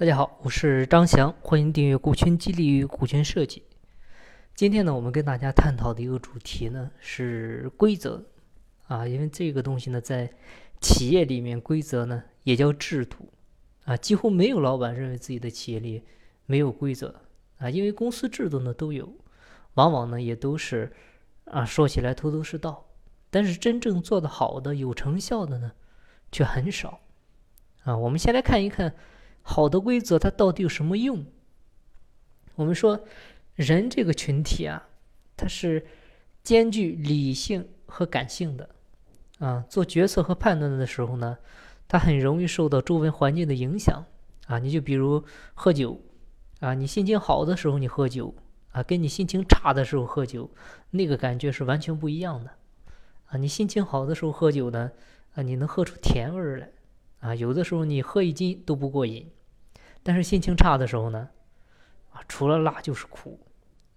大家好，我是张翔，欢迎订阅股权激励与股权设计。今天呢，我们跟大家探讨的一个主题呢是规则啊，因为这个东西呢，在企业里面，规则呢也叫制度啊，几乎没有老板认为自己的企业里没有规则啊，因为公司制度呢都有，往往呢也都是啊说起来头头是道，但是真正做得好的、有成效的呢却很少啊。我们先来看一看。好的规则它到底有什么用？我们说，人这个群体啊，它是兼具理性和感性的啊。做决策和判断的时候呢，它很容易受到周围环境的影响啊。你就比如喝酒啊，你心情好的时候你喝酒啊，跟你心情差的时候喝酒，那个感觉是完全不一样的啊。你心情好的时候喝酒呢，啊，你能喝出甜味来。啊，有的时候你喝一斤都不过瘾，但是心情差的时候呢，啊，除了辣就是苦，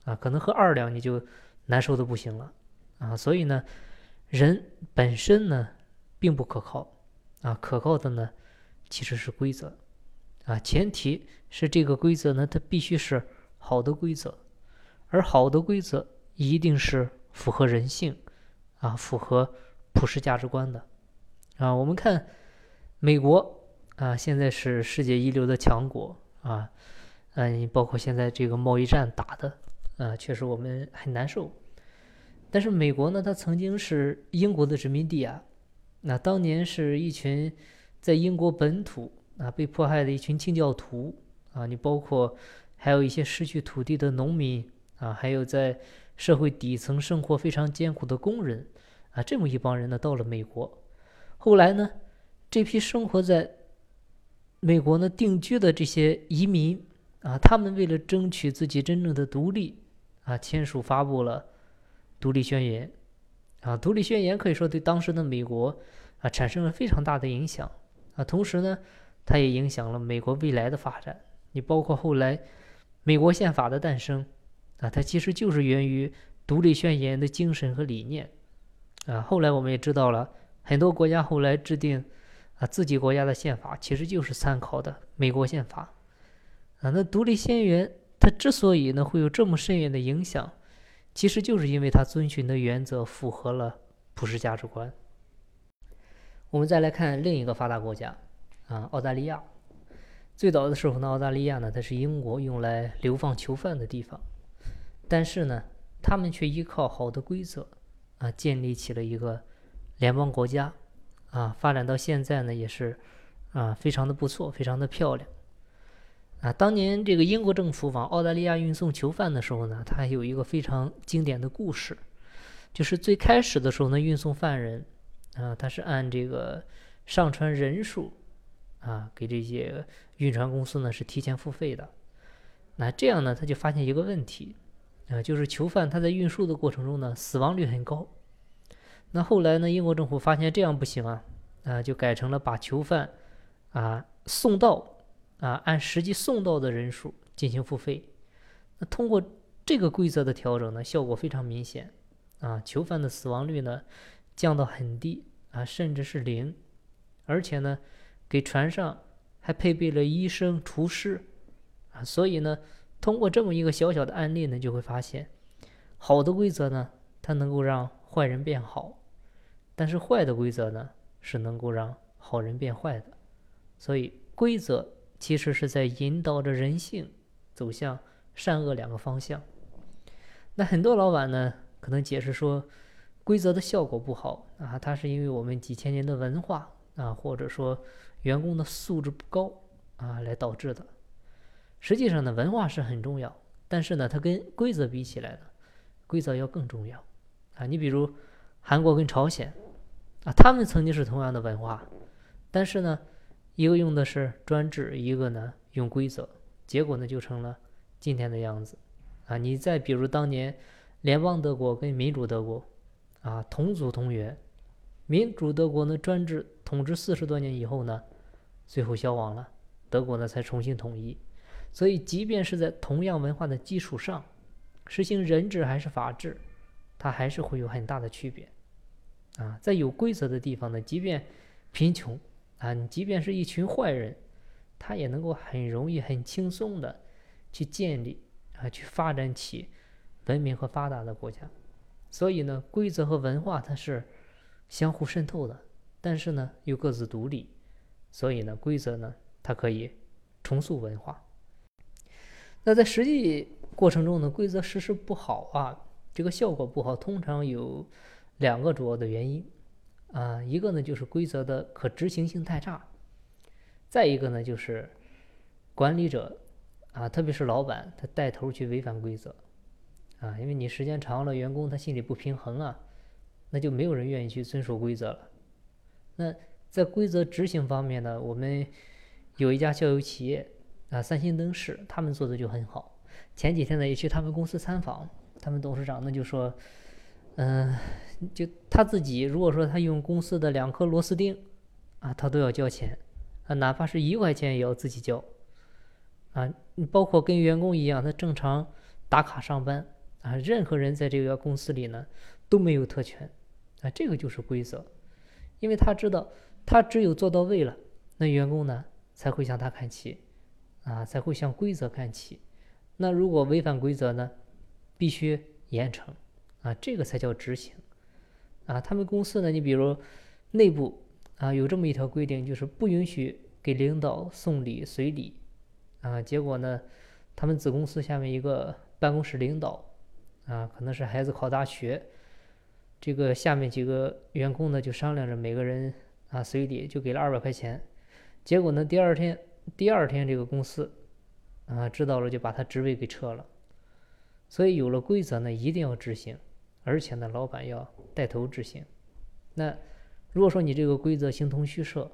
啊，可能喝二两你就难受的不行了，啊，所以呢，人本身呢并不可靠，啊，可靠的呢其实是规则，啊，前提是这个规则呢它必须是好的规则，而好的规则一定是符合人性，啊，符合普世价值观的，啊，我们看。美国啊，现在是世界一流的强国啊，嗯，包括现在这个贸易战打的，啊，确实我们很难受。但是美国呢，它曾经是英国的殖民地啊，那当年是一群在英国本土啊被迫害的一群清教徒啊，你包括还有一些失去土地的农民啊，还有在社会底层生活非常艰苦的工人啊，这么一帮人呢，到了美国，后来呢？这批生活在美国呢定居的这些移民啊，他们为了争取自己真正的独立啊，签署发布了独立宣言啊。独立宣言可以说对当时的美国啊产生了非常大的影响啊。同时呢，它也影响了美国未来的发展。你包括后来美国宪法的诞生啊，它其实就是源于独立宣言的精神和理念啊。后来我们也知道了很多国家后来制定。啊，自己国家的宪法其实就是参考的美国宪法，啊，那独立宣言它之所以呢会有这么深远的影响，其实就是因为它遵循的原则符合了普世价值观。我们再来看另一个发达国家，啊，澳大利亚。最早的时候呢，澳大利亚呢它是英国用来流放囚犯的地方，但是呢，他们却依靠好的规则，啊，建立起了一个联邦国家。啊，发展到现在呢，也是啊，非常的不错，非常的漂亮。啊，当年这个英国政府往澳大利亚运送囚犯的时候呢，它还有一个非常经典的故事，就是最开始的时候呢，运送犯人啊，他是按这个上船人数啊，给这些运船公司呢是提前付费的。那这样呢，他就发现一个问题啊，就是囚犯他在运输的过程中呢，死亡率很高。那后来呢？英国政府发现这样不行啊，啊，就改成了把囚犯啊送到啊按实际送到的人数进行付费。那通过这个规则的调整呢，效果非常明显啊，囚犯的死亡率呢降到很低啊，甚至是零，而且呢给船上还配备了医生、厨师啊，所以呢，通过这么一个小小的案例呢，就会发现，好的规则呢，它能够让坏人变好。但是坏的规则呢，是能够让好人变坏的，所以规则其实是在引导着人性走向善恶两个方向。那很多老板呢，可能解释说，规则的效果不好啊，它是因为我们几千年的文化啊，或者说员工的素质不高啊来导致的。实际上呢，文化是很重要，但是呢，它跟规则比起来呢，规则要更重要啊。你比如韩国跟朝鲜。啊，他们曾经是同样的文化，但是呢，一个用的是专制，一个呢用规则，结果呢就成了今天的样子。啊，你再比如当年联邦德国跟民主德国，啊同祖同源，民主德国呢专制统治四十多年以后呢，最后消亡了，德国呢才重新统一。所以，即便是在同样文化的基础上，实行人治还是法治，它还是会有很大的区别。啊，在有规则的地方呢，即便贫穷啊，你即便是一群坏人，他也能够很容易、很轻松的去建立啊，去发展起文明和发达的国家。所以呢，规则和文化它是相互渗透的，但是呢又各自独立。所以呢，规则呢它可以重塑文化。那在实际过程中呢，规则实施不好啊，这个效果不好，通常有两个主要的原因啊，一个呢就是规则的可执行性太差，再一个呢就是管理者啊，特别是老板，他带头去违反规则啊，因为你时间长了，员工他心里不平衡啊，那就没有人愿意去遵守规则了。那在规则执行方面呢，我们有一家校友企业。啊，三星灯饰他们做的就很好。前几天呢，也去他们公司参访，他们董事长呢就说，嗯，就他自己如果说他用公司的两颗螺丝钉，啊，他都要交钱，啊，哪怕是一块钱也要自己交，啊，包括跟员工一样，他正常打卡上班，啊，任何人在这个公司里呢都没有特权，啊，这个就是规则，因为他知道他只有做到位了，那员工呢才会向他看齐。啊，才会向规则看齐。那如果违反规则呢，必须严惩。啊，这个才叫执行。啊，他们公司呢，你比如内部啊，有这么一条规定，就是不允许给领导送礼随礼。啊，结果呢，他们子公司下面一个办公室领导，啊，可能是孩子考大学，这个下面几个员工呢就商量着每个人啊随礼，就给了二百块钱。结果呢，第二天。第二天，这个公司啊知道了，就把他职位给撤了。所以有了规则呢，一定要执行，而且呢，老板要带头执行。那如果说你这个规则形同虚设，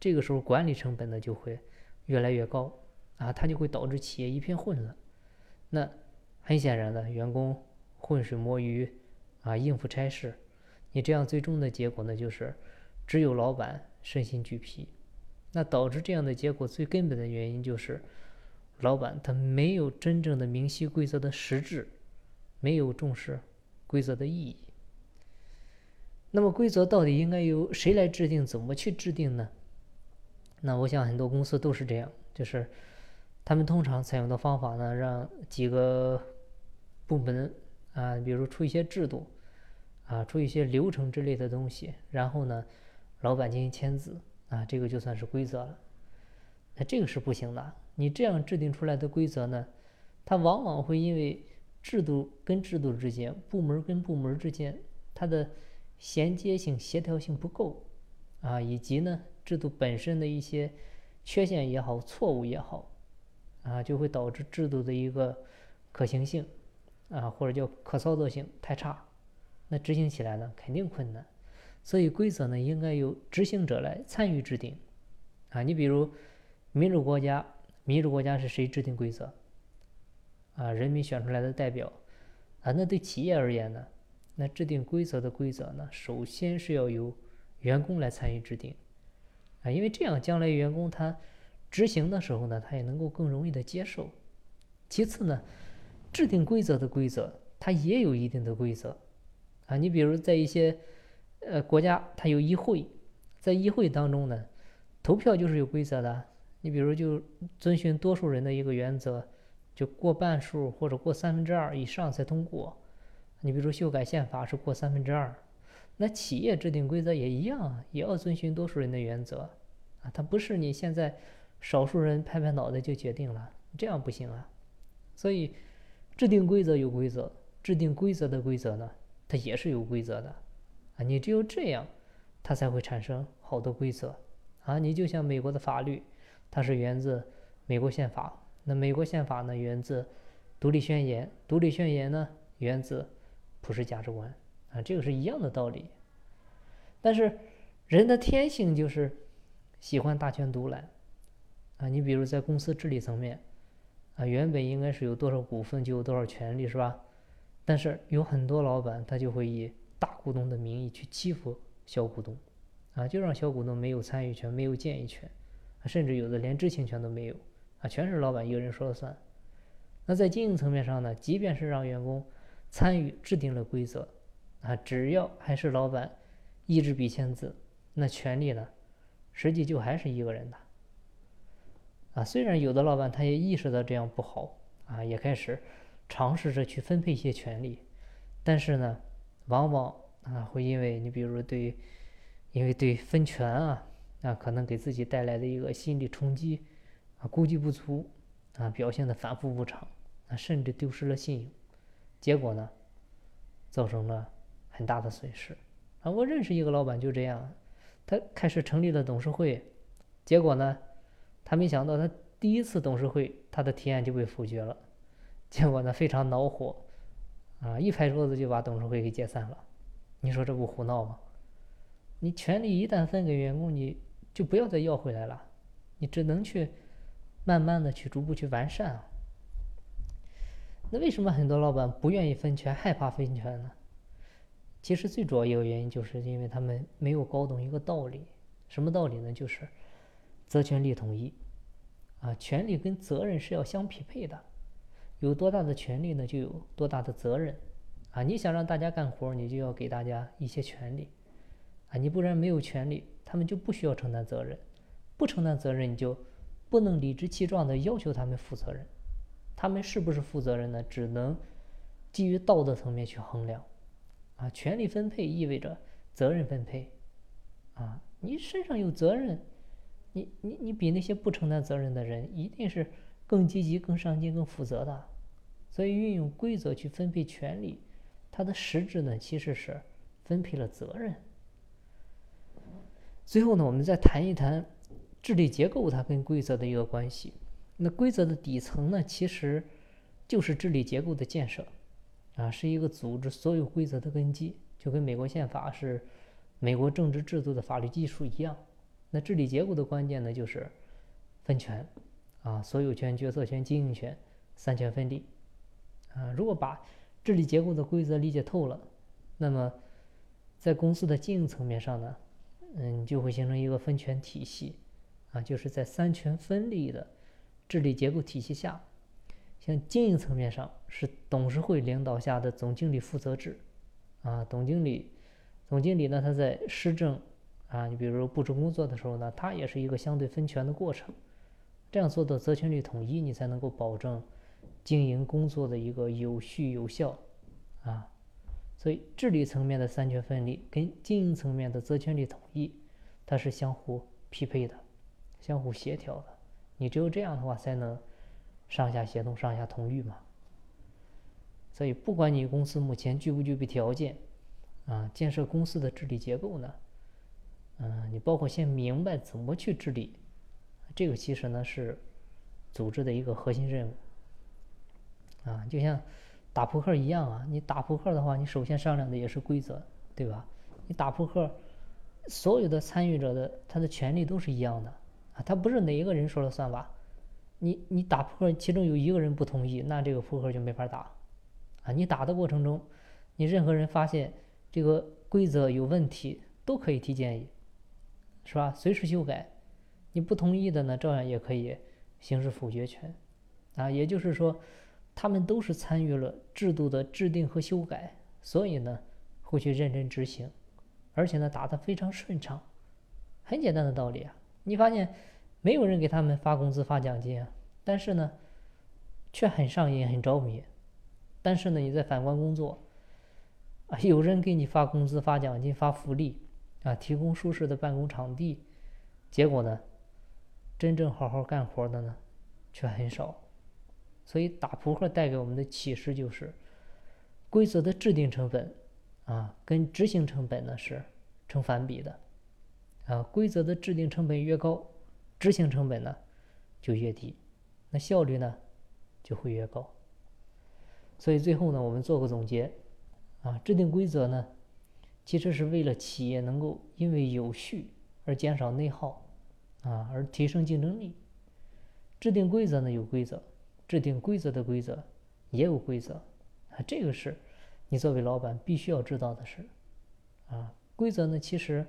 这个时候管理成本呢就会越来越高啊，它就会导致企业一片混乱。那很显然的，员工浑水摸鱼啊，应付差事，你这样最终的结果呢，就是只有老板身心俱疲。那导致这样的结果，最根本的原因就是，老板他没有真正的明晰规则的实质，没有重视规则的意义。那么规则到底应该由谁来制定？怎么去制定呢？那我想很多公司都是这样，就是他们通常采用的方法呢，让几个部门啊，比如出一些制度啊，出一些流程之类的东西，然后呢，老板进行签字。啊，这个就算是规则了，那这个是不行的。你这样制定出来的规则呢，它往往会因为制度跟制度之间、部门跟部门之间，它的衔接性、协调性不够，啊，以及呢制度本身的一些缺陷也好、错误也好，啊，就会导致制度的一个可行性，啊，或者叫可操作性太差，那执行起来呢肯定困难。所以规则呢，应该由执行者来参与制定，啊，你比如民主国家，民主国家是谁制定规则？啊，人民选出来的代表，啊，那对企业而言呢，那制定规则的规则呢，首先是要由员工来参与制定，啊，因为这样将来员工他执行的时候呢，他也能够更容易的接受。其次呢，制定规则的规则，它也有一定的规则，啊，你比如在一些。呃，国家它有议会，在议会当中呢，投票就是有规则的。你比如就遵循多数人的一个原则，就过半数或者过三分之二以上才通过。你比如说修改宪法是过三分之二，那企业制定规则也一样，也要遵循多数人的原则啊。它不是你现在少数人拍拍脑袋就决定了，这样不行啊。所以制定规则有规则，制定规则的规则呢，它也是有规则的。啊，你只有这样，它才会产生好的规则。啊，你就像美国的法律，它是源自美国宪法。那美国宪法呢，源自独立宣言。独立宣言呢，源自普世价值观。啊，这个是一样的道理。但是人的天性就是喜欢大权独揽。啊，你比如在公司治理层面，啊，原本应该是有多少股份就有多少权利，是吧？但是有很多老板他就会以大股东的名义去欺负小股东，啊，就让小股东没有参与权、没有建议权，甚至有的连知情权都没有，啊，全是老板一个人说了算。那在经营层面上呢，即便是让员工参与制定了规则，啊，只要还是老板一支笔签字，那权利呢，实际就还是一个人的。啊，虽然有的老板他也意识到这样不好啊，也开始尝试着去分配一些权利，但是呢，往往啊会因为你比如对，因为对分权啊啊可能给自己带来的一个心理冲击啊，估计不足啊，表现的反复无常啊，甚至丢失了信用，结果呢，造成了很大的损失啊。我认识一个老板就这样，他开始成立了董事会，结果呢。他没想到，他第一次董事会，他的提案就被否决了，结果呢非常恼火，啊，一拍桌子就把董事会给解散了。你说这不胡闹吗？你权利一旦分给员工，你就不要再要回来了，你只能去慢慢的去逐步去完善啊。那为什么很多老板不愿意分权，害怕分权呢？其实最主要一个原因就是因为他们没有搞懂一个道理，什么道理呢？就是。责权利统一，啊，权利跟责任是要相匹配的，有多大的权利呢，就有多大的责任，啊，你想让大家干活，你就要给大家一些权利，啊，你不然没有权利，他们就不需要承担责任，不承担责任，你就不能理直气壮的要求他们负责任，他们是不是负责任呢？只能基于道德层面去衡量，啊，权力分配意味着责任分配，啊，你身上有责任。你你你比那些不承担责任的人一定是更积极、更上进、更负责的，所以运用规则去分配权利，它的实质呢其实是分配了责任。最后呢，我们再谈一谈治理结构它跟规则的一个关系。那规则的底层呢，其实就是治理结构的建设，啊，是一个组织所有规则的根基，就跟美国宪法是美国政治制度的法律基础一样。那治理结构的关键呢，就是分权，啊，所有权、决策权、经营权三权分立，啊，如果把治理结构的规则理解透了，那么在公司的经营层面上呢，嗯，就会形成一个分权体系，啊，就是在三权分立的治理结构体系下，像经营层面上是董事会领导下的总经理负责制，啊，总经理，总经理呢，他在施政。啊，你比如布置工作的时候呢，他也是一个相对分权的过程，这样做到责权利统一，你才能够保证经营工作的一个有序有效，啊，所以治理层面的三权分立跟经营层面的责权利统一，它是相互匹配的，相互协调的，你只有这样的话，才能上下协同、上下同欲嘛。所以，不管你公司目前具不具备条件，啊，建设公司的治理结构呢？嗯，你包括先明白怎么去治理，这个其实呢是组织的一个核心任务。啊，就像打扑克一样啊，你打扑克的话，你首先商量的也是规则，对吧？你打扑克，所有的参与者的他的权利都是一样的他不是哪一个人说了算吧？你你打扑克，其中有一个人不同意，那这个扑克就没法打。啊，你打的过程中，你任何人发现这个规则有问题，都可以提建议。是吧？随时修改，你不同意的呢，照样也可以行使否决权，啊，也就是说，他们都是参与了制度的制定和修改，所以呢，会去认真执行，而且呢，打得非常顺畅。很简单的道理啊，你发现没有人给他们发工资发奖金啊，但是呢，却很上瘾很着迷。但是呢，你在反观工作，啊，有人给你发工资发奖金发福利。啊，提供舒适的办公场地，结果呢，真正好好干活的呢，却很少。所以打扑克带给我们的启示就是，规则的制定成本啊，跟执行成本呢是成反比的。啊，规则的制定成本越高，执行成本呢就越低，那效率呢就会越高。所以最后呢，我们做个总结，啊，制定规则呢。其实是为了企业能够因为有序而减少内耗，啊，而提升竞争力。制定规则呢有规则，制定规则的规则也有规则，啊，这个是你作为老板必须要知道的事。啊，规则呢其实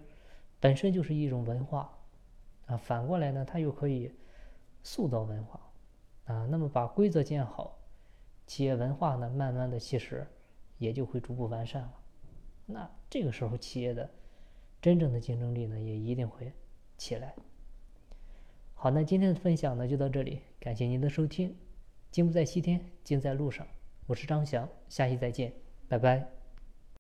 本身就是一种文化，啊，反过来呢它又可以塑造文化，啊，那么把规则建好，企业文化呢慢慢的其实也就会逐步完善了。那这个时候，企业的真正的竞争力呢，也一定会起来。好，那今天的分享呢就到这里，感谢您的收听。金不在西天，金在路上。我是张翔，下期再见，拜拜。